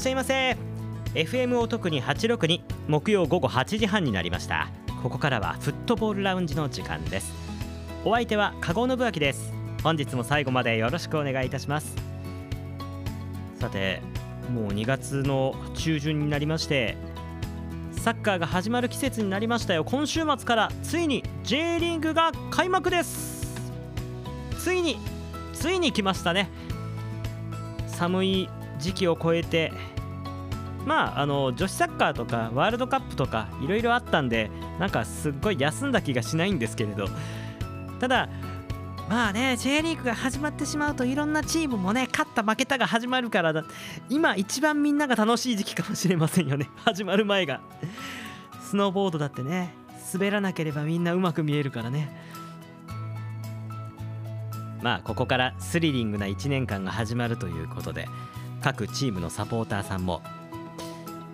っしゃいませ。FM を特に862木曜午後8時半になりました。ここからはフットボールラウンジの時間です。お相手は加護信明です。本日も最後までよろしくお願いいたします。さてもう2月の中旬になりましてサッカーが始まる季節になりましたよ。今週末からついに J リーグが開幕です。ついについに来ましたね。寒い時期を超えてまああの女子サッカーとかワールドカップとかいろいろあったんでなんかすっごい休んだ気がしないんですけれど。ただまあね J リーグが始まってしまうといろんなチームもね勝った負けたが始まるからだ。今一番みんなが楽しい時期かもしれませんよね。始まる前が。スノーボードだってね滑らなければみんなうまく見えるからね。まあここからスリリングな1年間が始まるということで。各チームのサポーターさんも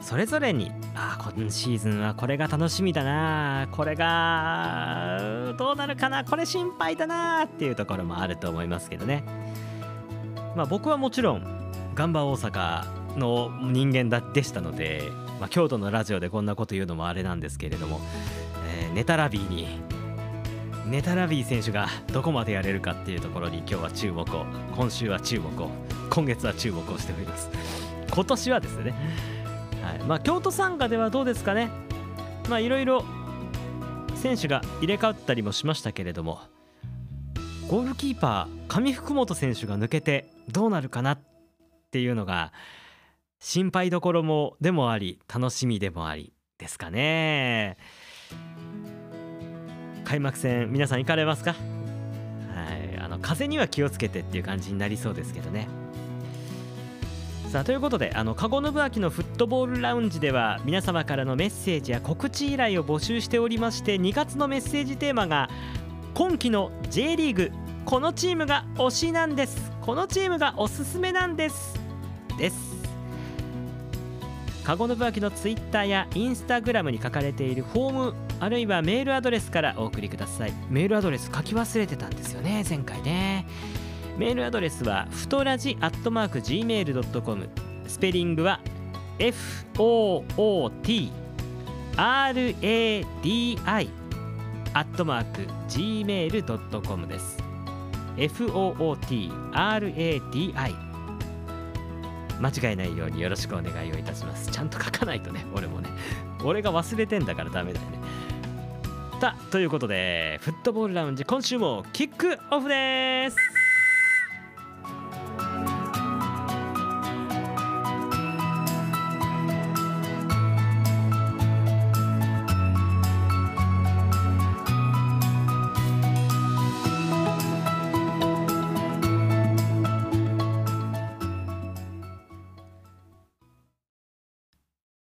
それぞれにああ今シーズンはこれが楽しみだなこれがどうなるかなこれ心配だなっていうところもあると思いますけどね。まあ僕はもちろんガンバ大阪の人間だでしたので、まあ、京都のラジオでこんなこと言うのもあれなんですけれども、えーネタラビーにネタラビー選手がどこまでやれるかっていうところに今日は注目を今週は注目を今月は注目をしております。今年はですねはい。まあ、京都参加ではどうですかね、まあ、いろいろ選手が入れ替わったりもしましたけれどもゴールキーパー上福本選手が抜けてどうなるかなっていうのが心配どころもでもあり楽しみでもありですかね。開幕戦皆さん行かれますか？はい。あの風には気をつけてっていう感じになりそうですけどね。さあということであの加護信明のフットボールラウンジでは皆様からのメッセージや告知依頼を募集しておりまして2月のメッセージテーマが今季の J リーグこのチームが推しなんです。このチームがおすすめなんです。です。加護信明のツイッターやインスタグラムに書かれているフォームあるいはメールアドレスからお送りください。メールアドレス書き忘れてたんですよね前回ね。メールアドレスはふとラジアットマーク Gmail.com スペリングは FOOT RADI アットマーク Gmail.com です。FOOTRADI 間違えないようによろしくお願いをいたします。ちゃんと書かないとね俺もね。俺が忘れてんだからダメだよね。さということでフットボールラウンジ今週もキックオフです。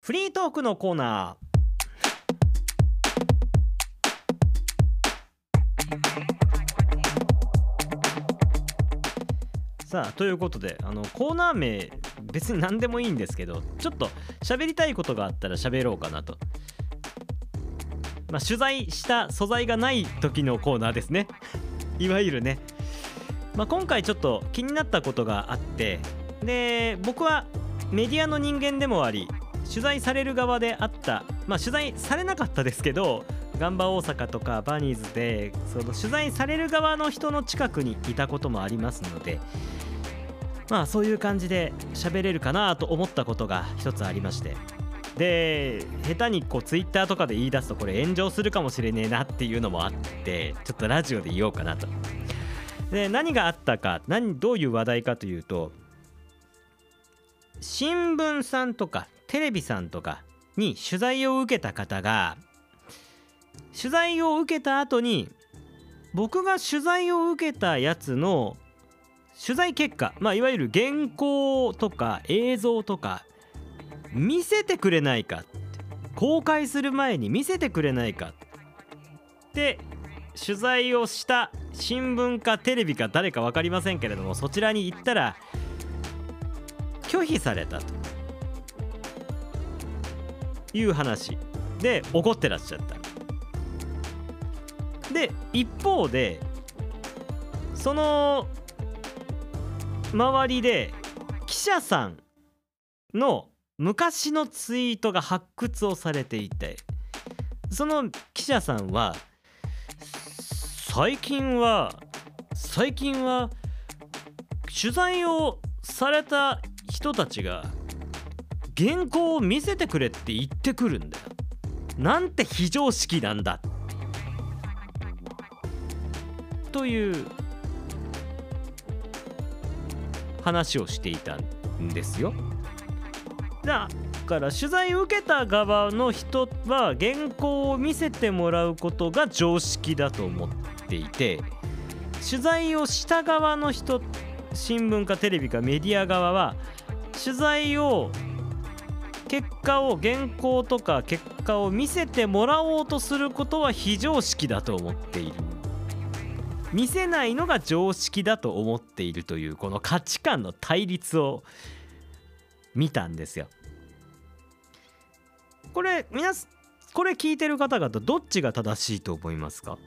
フリートークのコーナー。さあということであのコーナー名別に何でもいいんですけどちょっと喋りたいことがあったら喋ろうかなと、まあ、取材した素材がない時のコーナーですね。いわゆるね、まあ、今回ちょっと気になったことがあってで僕はメディアの人間でもあり取材される側であったまあ取材されなかったですけどガンバ大阪とかバニーズでその取材される側の人の近くにいたこともありますのでまあそういう感じで喋れるかなと思ったことが一つありまして。で下手にこうツイッターとかで言い出すとこれ炎上するかもしれねえなっていうのもあってちょっとラジオで言おうかなと。で何があったか何どういう話題かというと新聞さんとかテレビさんとかに取材を受けた方が取材を受けた後に僕が取材を受けたやつの取材結果、まあ、いわゆる原稿とか映像とか見せてくれないか公開する前に見せてくれないかって取材をした新聞かテレビか誰か分かりませんけれどもそちらに行ったら拒否されたと。いう話で怒ってらっしゃった。で一方でその周りで記者さんの昔のツイートが発掘をされていてその記者さんは最近は最近は取材をされた人たちが原稿を見せてくれって言ってくるんだよ。なんて非常識なんだ。という話をしていたんですよ。だから取材を受けた側の人は原稿を見せてもらうことが常識だと思っていて取材をした側の人新聞かテレビかメディア側は取材を結果を原稿とか結果を見せてもらおうとすることは非常識だと思っている。見せないのが常識だと思っているというこの価値観の対立を見たんですよ。これ皆これ聞いてる方々どっちが正しいと思いますか？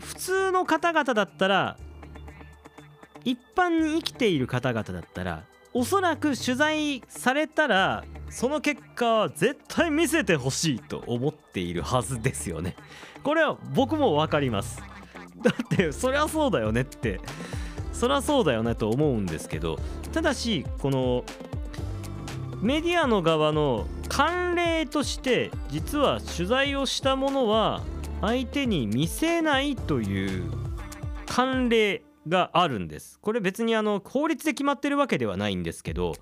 普通の方々だったら一般に生きている方々だったらおそらく取材されたらその結果は絶対見せてほしいと思っているはずですよね。これは僕も分かります。だってそりゃそうだよねって。そりゃそうだよねと思うんですけどただしこのメディアの側の慣例として実は取材をしたものは相手に見せないという慣例があるんです。これ別にあの法律で決まってるわけではないんですけど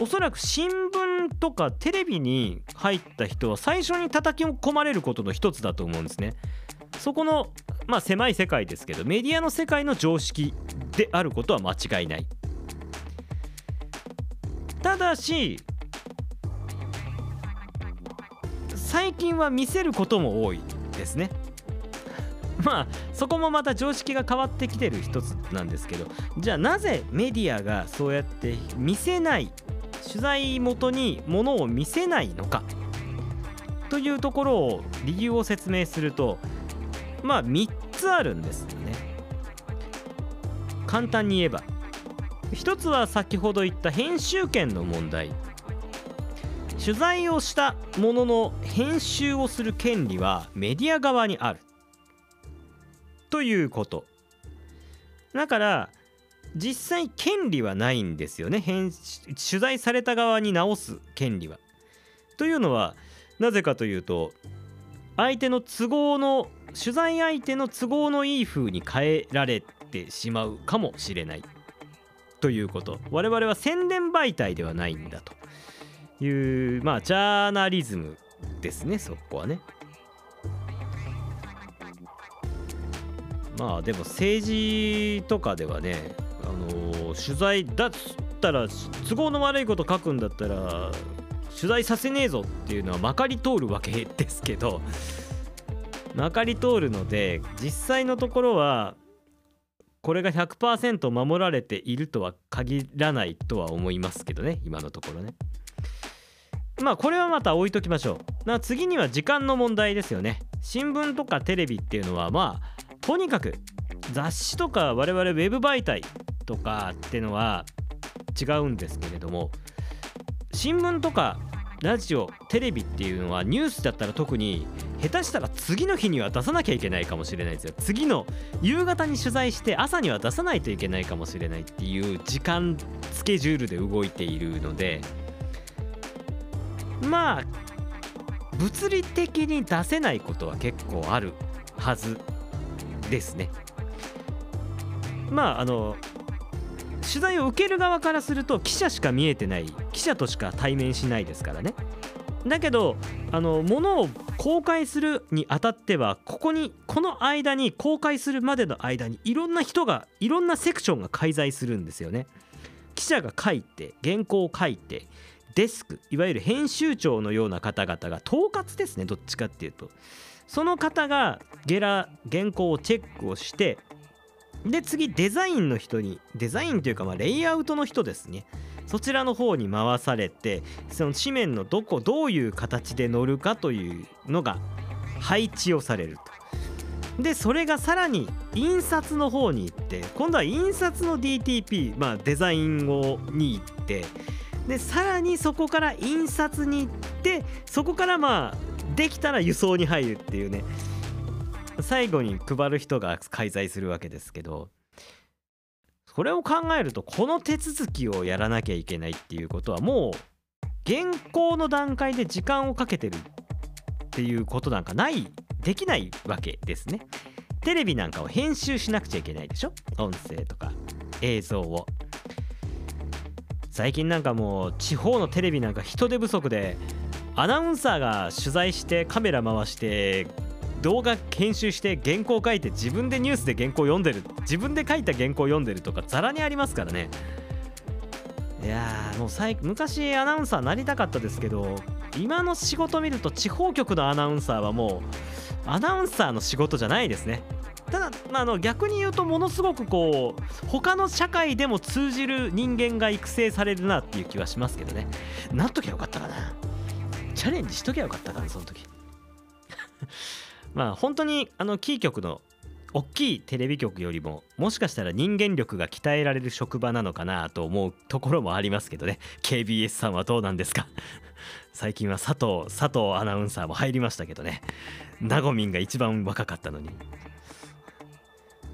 おそらく新聞とかテレビに入った人は最初に叩き込まれることの一つだと思うんですね。そこのまあ狭い世界ですけどメディアの世界の常識であることは間違いない。ただし最近は見せることも多いですね。まあそこもまた常識が変わってきてる一つなんですけどじゃあなぜメディアがそうやって見せない取材元にものを見せないのか？というところを理由を説明するとまあ3つあるんですよね。簡単に言えば一つは先ほど言った編集権の問題。取材をしたものの編集をする権利はメディア側にある。ということだから実際権利はないんですよね取材された側に直す権利は。というのはなぜかというと相手の都合の取材相手の都合のいい風に変えられてしまうかもしれないということ我々は宣伝媒体ではないんだというまあジャーナリズムですねそこはね。まあでも政治とかではね、あのー、取材だったら都合の悪いこと書くんだったら取材させねえぞっていうのはまかり通るわけですけどまかり通るので実際のところはこれが100%守られているとは限らないとは思いますけどね今のところね。まあこれはまた置いときましょう。次には時間の問題ですよね。新聞とかテレビっていうのはまあとにかく雑誌とか我々ウェブ媒体とかってのは違うんですけれども新聞とかラジオテレビっていうのはニュースだったら特に下手したら次の日には出さなきゃいけないかもしれないですよ。次の夕方に取材して朝には出さないといけないかもしれないっていう時間スケジュールで動いているのでまあ物理的に出せないことは結構あるはず。ですね。まああの取材を受ける側からすると記者しか見えてない記者としか対面しないですからね。だけどあの物を公開するにあたってはここにこの間に公開するまでの間にいろんな人がいろんなセクションが介在するんですよね。記者が書いて原稿を書いてデスクいわゆる編集長のような方々が統括ですねどっちかっていうとその方がゲラ原稿をチェックをしてで次デザインの人にデザインというかまあレイアウトの人ですね。そちらの方に回されてその紙面のどこどういう形で載るかというのが配置をされると。でそれがさらに印刷の方に行って今度は印刷の DTP、まあ、デザインをに行ってでさらにそこから印刷に行ってそこからまあできたら輸送に入るっていうね。最後に配る人が介在するわけですけどこれを考えるとこの手続きをやらなきゃいけないっていうことはもう原稿の段階で時間をかけてるっていうことなんかないできないわけですね。テレビなんかを編集しなくちゃいけないでしょ？音声とか映像を。最近なんかもう地方のテレビなんか人手不足でアナウンサーが取材してカメラ回して動画編集して原稿書いて自分でニュースで原稿読んでる。自分で書いた原稿読んでるとかザラにありますからね。いやーもう最昔アナウンサーなりたかったですけど今の仕事見ると地方局のアナウンサーはもうアナウンサーの仕事じゃないですね。ただ、ま、あの逆に言うとものすごくこう他の社会でも通じる人間が育成されるなっていう気はしますけどね。なっときゃよかったかな。チャレンジしときゃよかったかなその時。まあ本当にあのキー局の大きいテレビ局よりももしかしたら人間力が鍛えられる職場なのかなと思うところもありますけどね。KBS さんはどうなんですか？最近は佐藤佐藤アナウンサーも入りましたけどね。ナゴミンが一番若かったのに。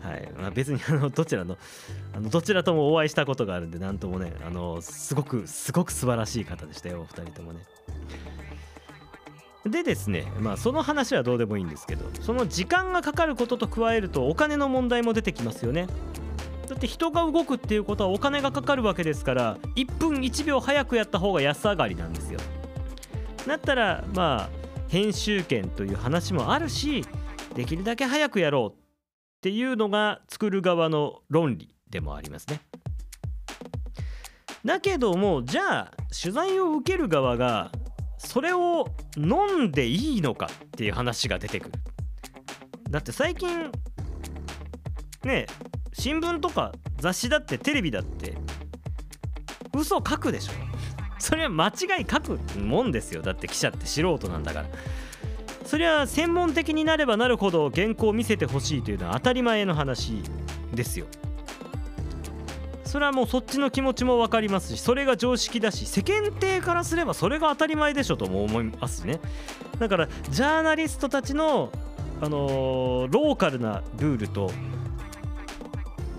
はい。まあ、別に あのどちらのあのどちらともお会いしたことがあるんで何ともねあのすごくすごく素晴らしい方でしたよお二人ともね。でですねまあその話はどうでもいいんですけどその時間がかかることと加えるとお金の問題も出てきますよね。だって人が動くっていうことはお金がかかるわけですから1分1秒早くやった方が安上がりなんですよ。だったらまあ編集権という話もあるしできるだけ早くやろうっていうのが作る側の論理でもありますね。だけどもじゃあ取材を受ける側がそれを飲んでいいのかっていう話が出てくる。だって最近ね新聞とか雑誌だってテレビだって嘘書くでしょ。それは間違い書くもんですよ。だって記者って素人なんだから。それは専門的になればなるほど原稿を見せてほしいというのは当たり前の話ですよ。それはもうそっちの気持ちも分かりますしそれが常識だし世間体からすればそれが当たり前でしょとも思いますしねだからジャーナリストたちの、あのー、ローカルなルールと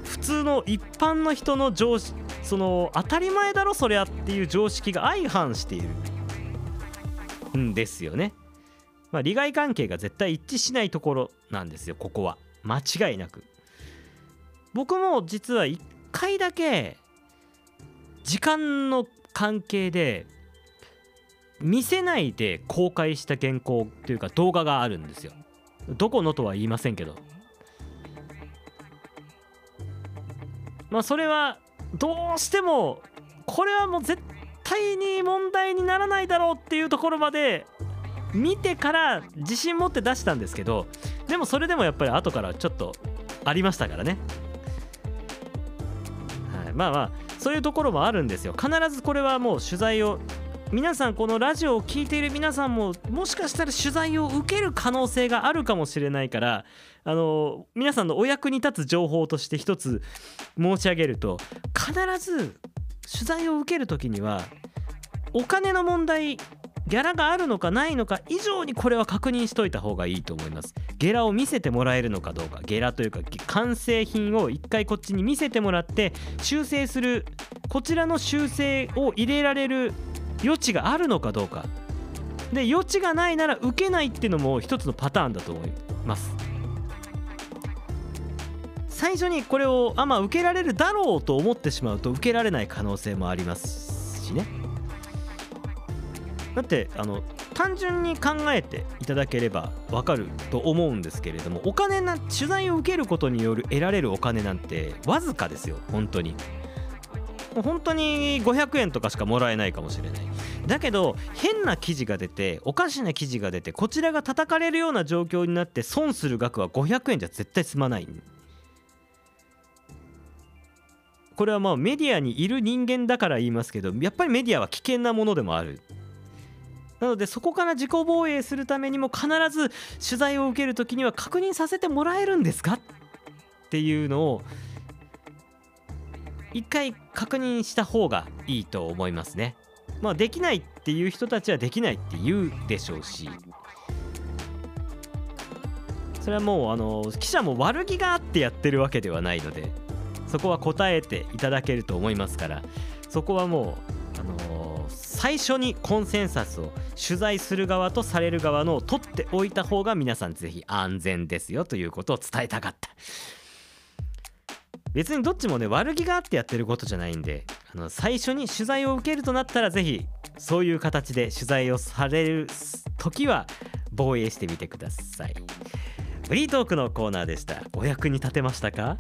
普通の一般の人の常識その当たり前だろそりゃっていう常識が相反しているんですよね。まあ、利害関係が絶対一致しないところなんですよここは間違いなく。僕も実は1 1回だけ時間の関係で見せないで公開した原稿というか動画があるんですよ。どこのとは言いませんけど。まあそれはどうしてもこれはもう絶対に問題にならないだろうっていうところまで見てから自信持って出したんですけどでもそれでもやっぱり後からちょっとありましたからね。まあまあそういうところもあるんですよ。必ずこれはもう取材を皆さんこのラジオを聴いている皆さんももしかしたら取材を受ける可能性があるかもしれないからあの皆さんのお役に立つ情報として一つ申し上げると必ず取材を受ける時にはお金の問題ギャラがあるのかないのか以上にこれは確認しといた方がいいと思います。ゲラを見せてもらえるのかどうか。ゲラというか完成品を一回こっちに見せてもらって修正するこちらの修正を入れられる余地があるのかどうか。で余地がないなら受けないっていうのも一つのパターンだと思います。最初にこれをあまあ受けられるだろうと思ってしまうと受けられない可能性もありますしね。だってあの単純に考えていただければわかると思うんですけれどもお金な取材を受けることによる得られるお金なんてわずかですよ本当に。本当に500円とかしかもらえないかもしれない。だけど変な記事が出ておかしな記事が出てこちらが叩かれるような状況になって損する額は500円じゃ絶対済まない。これはまあメディアにいる人間だから言いますけどやっぱりメディアは危険なものでもある。なのでそこから自己防衛するためにも必ず取材を受ける時には確認させてもらえるんですかっていうのを一回確認した方がいいと思いますね。まあできないっていう人たちはできないって言うでしょうしそれはもうあの記者も悪気があってやってるわけではないのでそこは答えていただけると思いますからそこはもう、あの、最初にコンセンサスを取材する側とされる側のを取っておいた方が皆さんぜひ安全ですよということを伝えたかった。別にどっちもね悪気があってやってることじゃないんであの最初に取材を受けるとなったらぜひそういう形で取材をされる時は防衛してみてください。フリートークのコーナーでした。お役に立てましたか？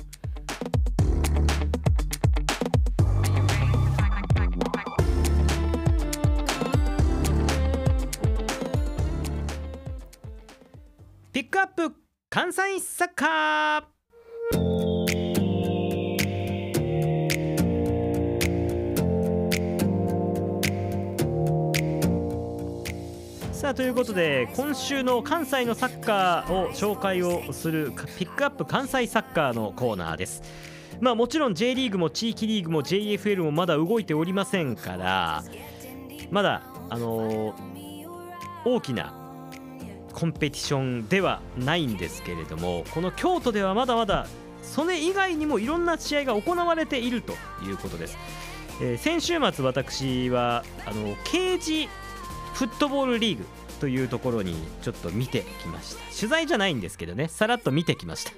関西サッカーさあということで今週の関西のサッカーを紹介をするピックアップ関西サッカーのコーナーですまあもちろん J リーグも地域リーグも JFL もまだ動いておりませんからまだあのー、大きなコンペティションではないんですけれどもこの京都ではまだまだそれ以外にもいろんな試合が行われているということです、えー、先週末私はあの刑事フットボールリーグというところにちょっと見てきました。取材じゃないんですけどねさらっと見てきました。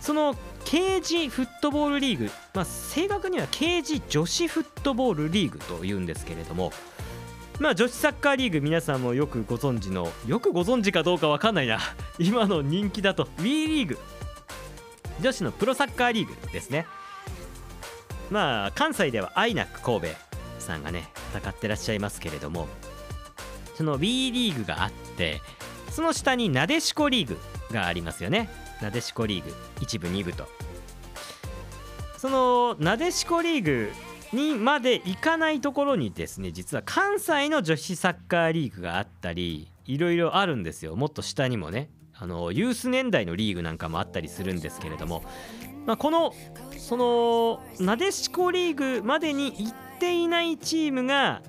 その刑事フットボールリーグ、まあ、正確には刑事女子フットボールリーグというんですけれどもまあ女子サッカーリーグ皆さんもよくご存知の よくご存知かどうか分かんないな。今の人気だと WE リーグ。女子のプロサッカーリーグですね。まあ関西ではアイナック神戸さんがね戦ってらっしゃいますけれども。その WE リーグがあってその下になでしこリーグがありますよね。なでしこリーグ1部2部と。そのなでしこリーグにまで行かないところにですね実は関西の女子サッカーリーグがあったりいろいろあるんですよ。もっと下にもね。あのユース年代のリーグなんかもあったりするんですけれども、まあ、このそのなでしこリーグまでに行っていないチームが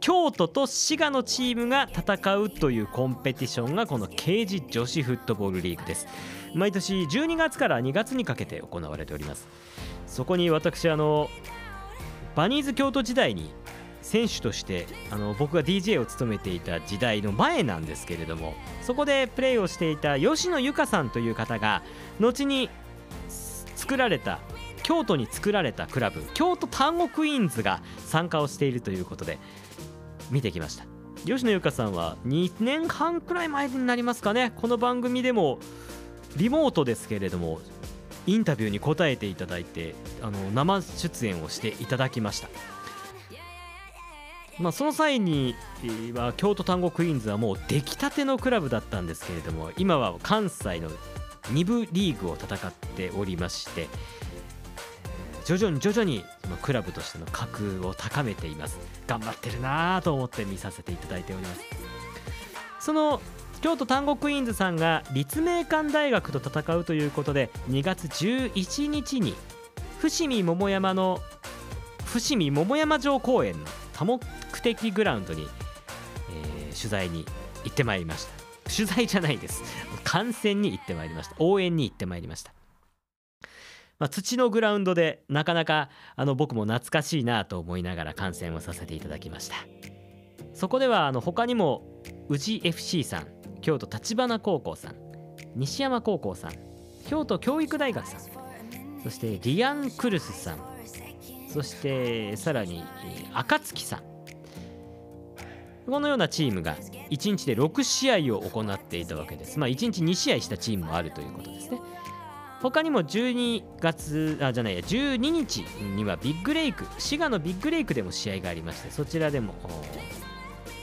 京都と滋賀のチームが戦うというコンペティションがこの刑事女子フットボールリーグです。毎年12月から2月にかけて行われております。そこに私あのバニーズ京都時代に選手としてあの僕が DJ を務めていた時代の前なんですけれどもそこでプレーをしていた吉野由香さんという方が後に作られた京都に作られたクラブ京都丹後クイーンズが参加をしているということで見てきました。吉野由香さんは2年半くらい前になりますかね。この番組でもリモートですけれどもインタビューに答えていただいてあの生出演をしていただきました、まあ、その際には京都丹後クイーンズはもう出来たてのクラブだったんですけれども今は関西の2部リーグを戦っておりまして徐々に徐々にそのクラブとしての格を高めています。頑張ってるなと思って見させていただいております。その京都丹後クイーンズさんが立命館大学と戦うということで2月11日に伏見桃山の伏見桃山城公園の多目的グラウンドに、えー、取材に行ってまいりました。取材じゃないです。観戦に行ってまいりました。応援に行ってまいりました。まあ、土のグラウンドでなかなかあの僕も懐かしいなと思いながら観戦をさせていただきました。そこではあの他にも宇治 FC さん京都橘高校さん西山高校さん京都教育大学さんそしてリアン・クルスさんそしてさらに暁さん。このようなチームが1日で6試合を行っていたわけです。まあ1日2試合したチームもあるということですね。他にも12月あじゃないや12日にはビッグレイク滋賀のビッグレイクでも試合がありましてそちらでも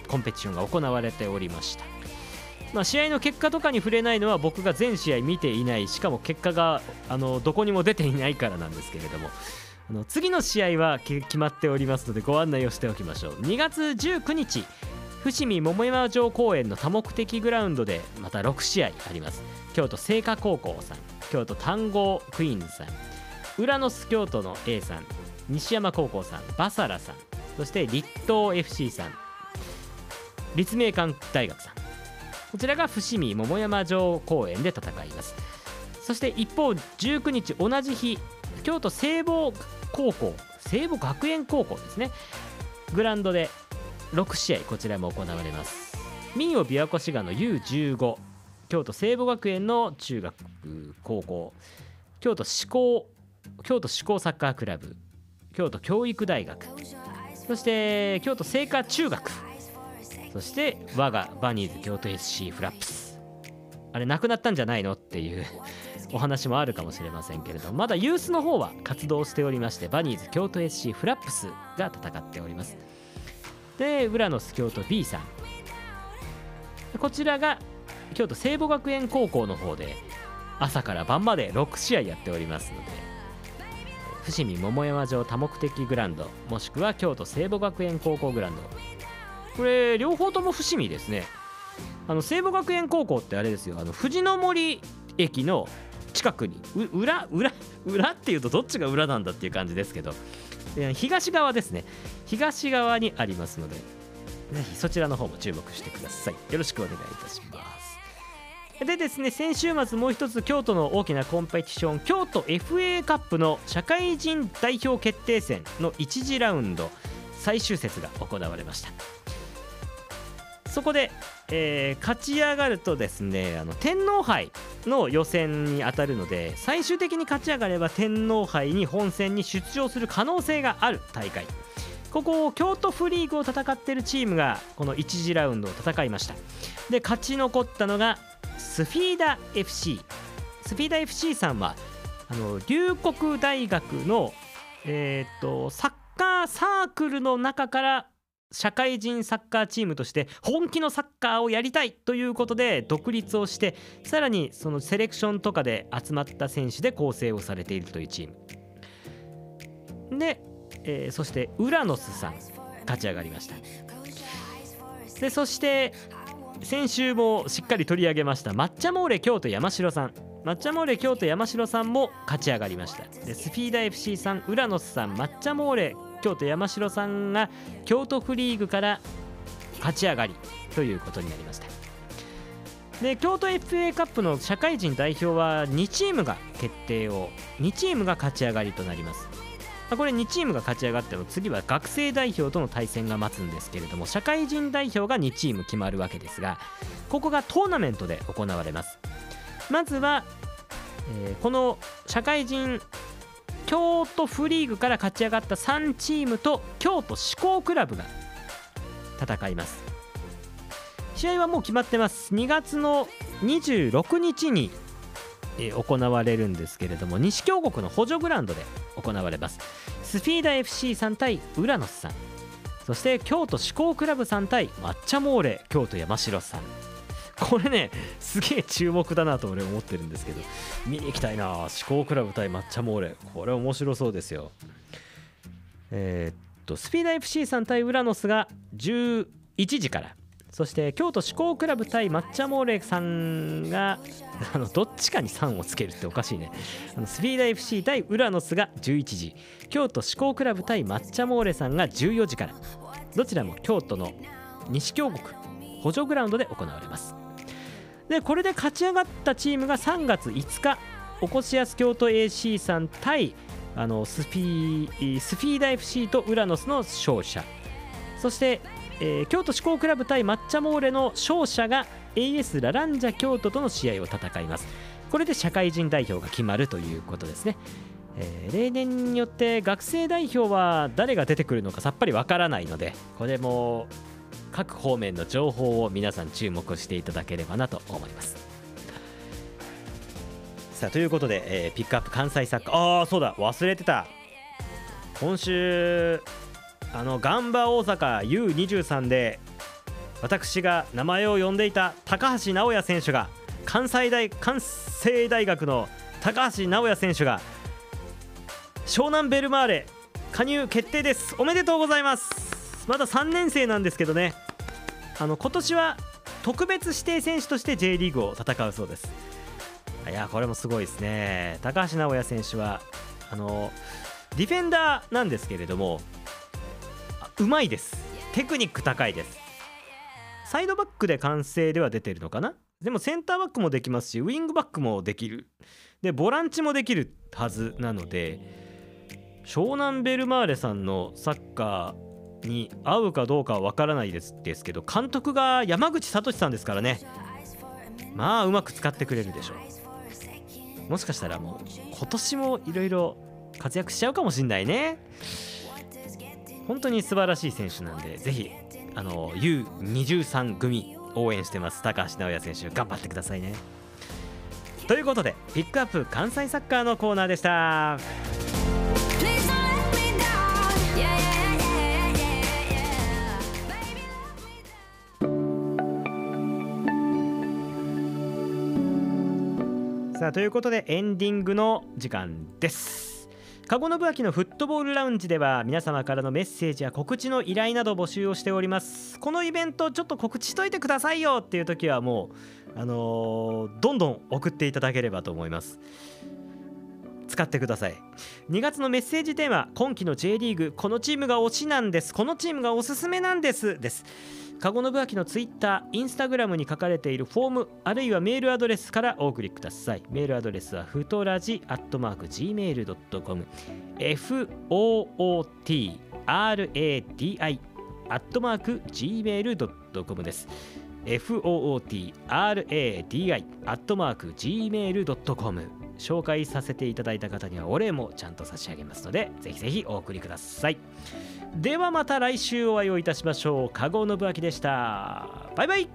コンペティションが行われておりました。まあ、試合の結果とかに触れないのは僕が全試合見ていないしかも結果があのどこにも出ていないからなんですけれども。あの次の試合は決まっておりますのでご案内をしておきましょう。2月19日伏見桃山城公園の多目的グラウンドでまた6試合あります。京都聖火高校さん京都単語クイーンズさん浦野ス京都の A さん西山高校さんバサラさんそして立東 FC さん立命館大学さん。こちらが伏見桃山城公園で戦います。そして一方19日同じ日京都聖母高校聖母学園高校ですね。グランドで6試合こちらも行われます。民謡琵琶湖滋賀の U15 京都聖母学園の中学高校京都志向京都志向サッカークラブ京都教育大学そして京都聖火中学。そして我がバニーズ京都 SC フラップス。あれなくなったんじゃないの？っていう お話もあるかもしれませんけれどまだユースの方は活動しておりましてバニーズ京都 SC フラップスが戦っております。で浦野ス京都 B さん。こちらが京都聖母学園高校の方で朝から晩まで6試合やっておりますので伏見桃山城多目的グランドもしくは京都聖母学園高校グランドこれ両方とも伏見ですね。あの聖母学園高校ってあれですよ。あの藤の森駅の近くに裏裏裏っていうとどっちが裏なんだっていう感じですけど。東側ですね。東側にありますのでぜひそちらの方も注目してください。よろしくお願いいたします。でですね先週末もう一つ京都の大きなコンペティション京都 FA カップの社会人代表決定戦の1次ラウンド最終節が行われました。そこで、えー、勝ち上がるとですねあの天皇杯の予選に当たるので最終的に勝ち上がれば天皇杯に本戦に出場する可能性がある大会。ここ京都フリーグを戦っているチームがこの1次ラウンドを戦いました。で勝ち残ったのがスフィーダ FC スフィーダ FC さんはあの龍谷大学の、えーとサッカーサークルの中から社会人サッカーチームとして本気のサッカーをやりたいということで独立をしてさらにそのセレクションとかで集まった選手で構成をされているというチーム。で、えー、そしてウラノスさん勝ち上がりました。でそして先週もしっかり取り上げました抹茶モーレ京都山城さん。抹茶モーレ京都山城さんも勝ち上がりました。でスフィーダ FC さんウラノスさん抹茶モーレ京都山城さんが京都フリーグから勝ち上がりということになりました。で京都 FA カップの社会人代表は2チームが決定を2チームが勝ち上がりとなります。これ2チームが勝ち上がっても次は学生代表との対戦が待つんですけれども社会人代表が2チーム決まるわけですがここがトーナメントで行われます。まずは、えー、この社会人京都フリーグから勝ち上がった3チームと京都志向クラブが戦います。試合はもう決まってます。2月の26日に行われるんですけれども西京国の補助グラウンドで行われます。スフィーダ FC さん対ウラノスさん。そして京都志向クラブさん対抹茶モーレ京都山城さん。これねすげえ注目だなと俺思ってるんですけど。見に行きたいな思考クラブ対抹茶モーレ。これ面白そうですよ。えー、っとスピーダ FC さん対ウラノスが11時から。そして京都思考クラブ対抹茶モーレさんが あのどっちかに3をつけるっておかしいね。あのスピーダ FC 対ウラノスが11時。京都思考クラブ対抹茶モーレさんが14時から。どちらも京都の西京国補助グラウンドで行われます。でこれで勝ち上がったチームが3月5日おこしやす京都 AC さん対あのスフィースフィーダ FC とウラノスの勝者。そして、えー、京都志向クラブ対抹茶モーレの勝者が AS ラランジャ京都との試合を戦います。これで社会人代表が決まるということですね、えー、例年によって学生代表は誰が出てくるのかさっぱりわからないのでこれも各方面の情報を皆さん注目していただければなと思います。さあということで、えー、ピックアップ関西サッカーああそうだ忘れてた。今週あのガンバ大阪 U23 で私が名前を呼んでいた高橋直也選手が関西大関西大学の高橋直也選手が湘南ベルマーレ加入決定です。おめでとうございます。まだ3年生なんですけどね。あの今年は特別指定選手として J リーグを戦うそうです。いやこれもすごいですね。高橋直也選手はあのディフェンダーなんですけれどもうまいです。テクニック高いです。サイドバックで完成では出てるのかな？でもセンターバックもできますしウイングバックもできる。でボランチもできるはずなので湘南ベルマーレさんのサッカーに合うかどうかは分からないですですけど監督が山口聡さんですからね。まあうまく使ってくれるでしょう。もしかしたらもう今年もいろいろ活躍しちゃうかもしんないね。本当に素晴らしい選手なんでぜひあの U23 組応援してます。高橋直也選手頑張ってくださいね。ということでピックアップ関西サッカーのコーナーでした。さあということでエンディングの時間です。籠のぶあきのフットボールラウンジでは皆様からのメッセージや告知の依頼など募集をしております。このイベントちょっと告知しといてくださいよっていう時はもうあのー、どんどん送っていただければと思います。使ってください。2月のメッセージテーマ今季の J リーグこのチームが推しなんです。このチームがおすすめなんです。です。カゴノブアキのツイッター、インスタグラムに書かれているフォームあるいはメールアドレスからお送りください。メールアドレスはふとラジアットマーク Gmail.com FOOTRADI アットマーク Gmail.com です。FOOTRADI アットマーク Gmail.com 紹介させていただいた方にはお礼もちゃんと差し上げますのでぜひぜひお送りください。ではまた来週お会いをいたしましょう。加護信明でした。バイバイ。